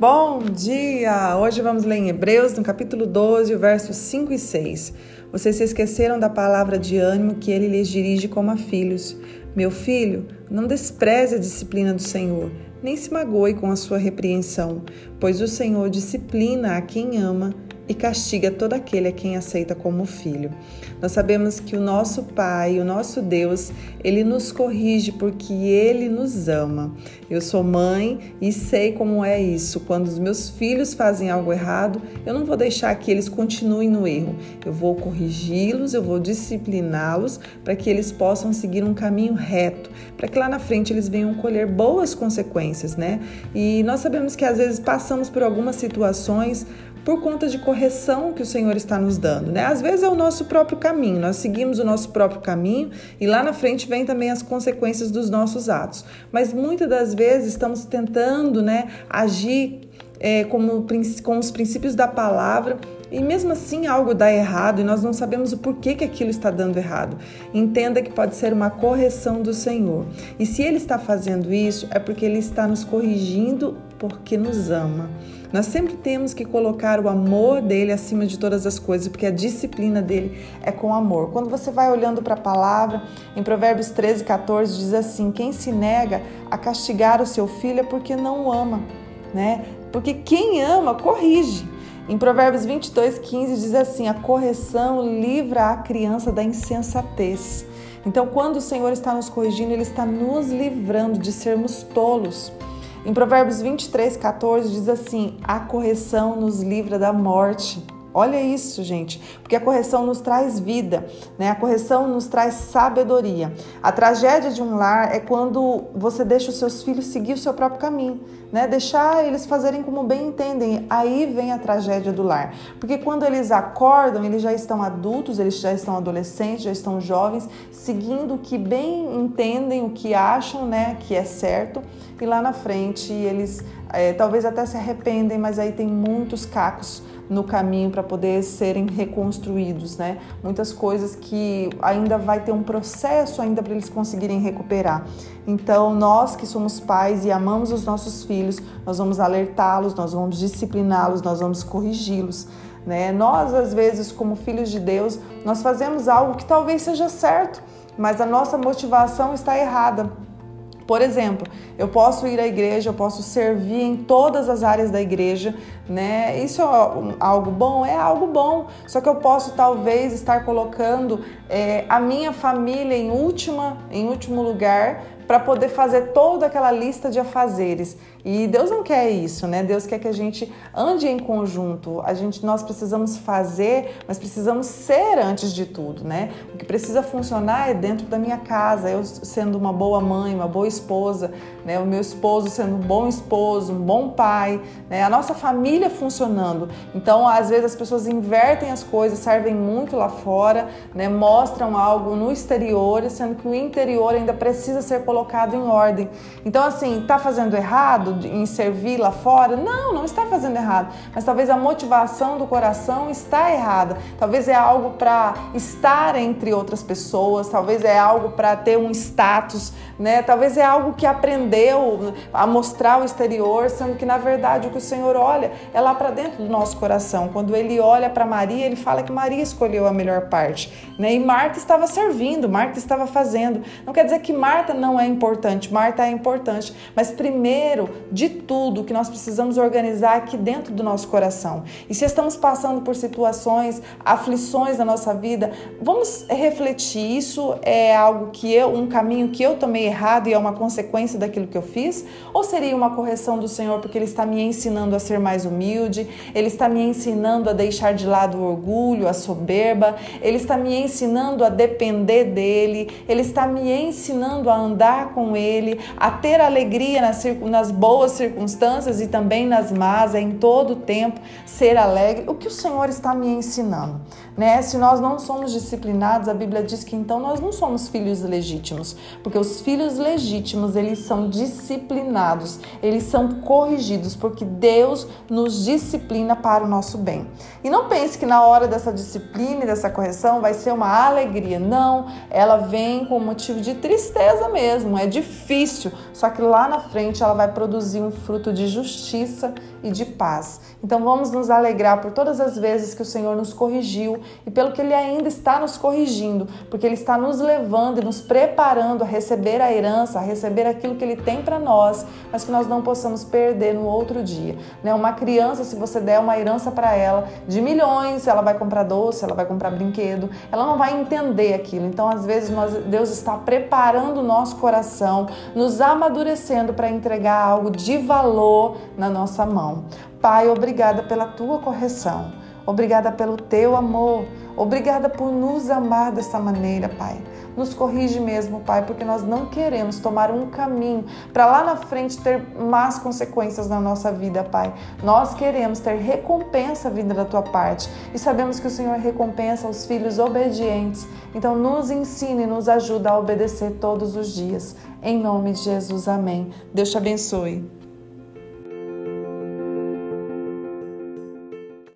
Bom dia! Hoje vamos ler em Hebreus, no capítulo 12, versos 5 e 6. Vocês se esqueceram da palavra de ânimo que ele lhes dirige como a filhos. Meu filho, não despreze a disciplina do Senhor, nem se magoe com a sua repreensão, pois o Senhor disciplina a quem ama e castiga todo aquele a quem aceita como filho. Nós sabemos que o nosso Pai, o nosso Deus, ele nos corrige porque ele nos ama. Eu sou mãe e sei como é isso. Quando os meus filhos fazem algo errado, eu não vou deixar que eles continuem no erro. Eu vou corrigi-los, eu vou discipliná-los para que eles possam seguir um caminho reto, para que lá na frente eles venham colher boas consequências, né? E nós sabemos que às vezes passamos por algumas situações por conta de correção que o Senhor está nos dando, né? Às vezes é o nosso próprio caminho, nós seguimos o nosso próprio caminho e lá na frente vem também as consequências dos nossos atos. Mas muitas das vezes estamos tentando, né, agir é, como, com os princípios da palavra e mesmo assim algo dá errado e nós não sabemos o porquê que aquilo está dando errado. Entenda que pode ser uma correção do Senhor. E se Ele está fazendo isso, é porque Ele está nos corrigindo porque nos ama. Nós sempre temos que colocar o amor dele acima de todas as coisas, porque a disciplina dele é com amor. Quando você vai olhando para a palavra, em Provérbios 13, 14, diz assim: Quem se nega a castigar o seu filho é porque não o ama, né? Porque quem ama, corrige. Em Provérbios 22, 15 diz assim: A correção livra a criança da insensatez. Então, quando o Senhor está nos corrigindo, Ele está nos livrando de sermos tolos. Em Provérbios 23, 14 diz assim: A correção nos livra da morte. Olha isso, gente, porque a correção nos traz vida, né? A correção nos traz sabedoria. A tragédia de um lar é quando você deixa os seus filhos seguir o seu próprio caminho, né? Deixar eles fazerem como bem entendem. Aí vem a tragédia do lar. Porque quando eles acordam, eles já estão adultos, eles já estão adolescentes, já estão jovens, seguindo o que bem entendem, o que acham, né, que é certo, e lá na frente eles é, talvez até se arrependem, mas aí tem muitos cacos no caminho para poder serem reconstruídos, né? Muitas coisas que ainda vai ter um processo ainda para eles conseguirem recuperar. Então, nós que somos pais e amamos os nossos filhos, nós vamos alertá-los, nós vamos discipliná-los, nós vamos corrigi-los. Né? Nós, às vezes, como filhos de Deus, nós fazemos algo que talvez seja certo, mas a nossa motivação está errada. Por exemplo, eu posso ir à igreja, eu posso servir em todas as áreas da igreja, né? Isso é algo bom? É algo bom. Só que eu posso talvez estar colocando é, a minha família em última, em último lugar para poder fazer toda aquela lista de afazeres. E Deus não quer isso, né? Deus quer que a gente ande em conjunto. A gente nós precisamos fazer, mas precisamos ser antes de tudo, né? O que precisa funcionar é dentro da minha casa, eu sendo uma boa mãe, uma boa esposa, né? O meu esposo sendo um bom esposo, um bom pai, né? A nossa família funcionando. Então, às vezes as pessoas invertem as coisas, servem muito lá fora, né? Mostram algo no exterior, sendo que o interior ainda precisa ser colocado colocado em ordem. Então, assim, está fazendo errado em servir lá fora? Não, não está fazendo errado. Mas talvez a motivação do coração está errada. Talvez é algo para estar entre outras pessoas, talvez é algo para ter um status, né? Talvez é algo que aprendeu a mostrar o exterior, sendo que na verdade o que o Senhor olha é lá para dentro do nosso coração. Quando ele olha para Maria, ele fala que Maria escolheu a melhor parte, né? E Marta estava servindo, Marta estava fazendo. Não quer dizer que Marta não é importante, Marta é importante, mas primeiro de tudo, que nós precisamos organizar aqui dentro do nosso coração. E se estamos passando por situações, aflições na nossa vida, vamos refletir. Isso é algo que eu, um caminho que eu tomei errado e é uma consequência daquilo que eu fiz? Ou seria uma correção do Senhor porque Ele está me ensinando a ser mais humilde, Ele está me ensinando a deixar de lado o orgulho, a soberba, Ele está me ensinando a depender dEle, Ele está me ensinando a andar com Ele, a ter alegria nas, nas boas circunstâncias e também nas más, é em todo o tempo ser alegre. O que o Senhor está me ensinando? Né? Se nós não somos disciplinados, a Bíblia diz que então nós não somos filhos legítimos, porque os filhos legítimos, eles são disciplinados, eles são corrigidos, porque Deus nos disciplina para o nosso bem. E não pense que na hora dessa disciplina e dessa correção vai ser uma alegria. Não, ela vem com motivo de tristeza mesmo, é difícil, só que lá na frente ela vai produzir um fruto de justiça e de paz. Então vamos nos alegrar por todas as vezes que o Senhor nos corrigiu e pelo que Ele ainda está nos corrigindo, porque Ele está nos levando e nos preparando a receber a herança, a receber aquilo que Ele tem para nós, mas que nós não possamos perder no outro dia. Né? Uma criança, se você der uma herança para ela de milhões, ela vai comprar doce, ela vai comprar brinquedo, ela não vai entender aquilo. Então, às vezes, nós, Deus está preparando o nosso coração, nos amadurecendo para entregar algo de valor na nossa mão. Pai, obrigada pela tua correção. Obrigada pelo teu amor. Obrigada por nos amar dessa maneira, Pai. Nos corrige mesmo, Pai, porque nós não queremos tomar um caminho para lá na frente ter más consequências na nossa vida, Pai. Nós queremos ter recompensa vinda da tua parte e sabemos que o Senhor recompensa os filhos obedientes. Então, nos ensine e nos ajuda a obedecer todos os dias. Em nome de Jesus, amém. Deus te abençoe.